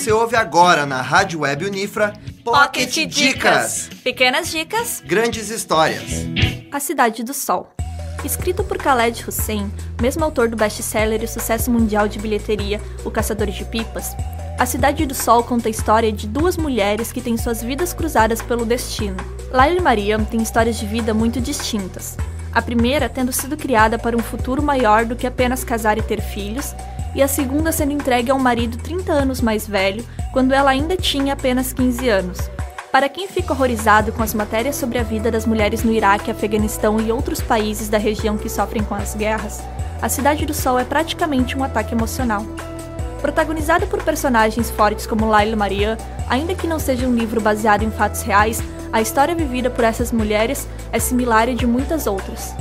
Você ouve agora na Rádio Web Unifra Pocket Dicas. Pequenas dicas. Grandes histórias. A Cidade do Sol. Escrito por Khaled Hussein, mesmo autor do best-seller e sucesso mundial de bilheteria O Caçador de Pipas, A Cidade do Sol conta a história de duas mulheres que têm suas vidas cruzadas pelo destino. Laila e Mariam têm histórias de vida muito distintas. A primeira tendo sido criada para um futuro maior do que apenas casar e ter filhos, e a segunda sendo entregue a um marido 30 anos mais velho, quando ela ainda tinha apenas 15 anos. Para quem fica horrorizado com as matérias sobre a vida das mulheres no Iraque, Afeganistão e outros países da região que sofrem com as guerras, A Cidade do Sol é praticamente um ataque emocional. Protagonizado por personagens fortes como Laila Maria, ainda que não seja um livro baseado em fatos reais, a história vivida por essas mulheres é similar à de muitas outras.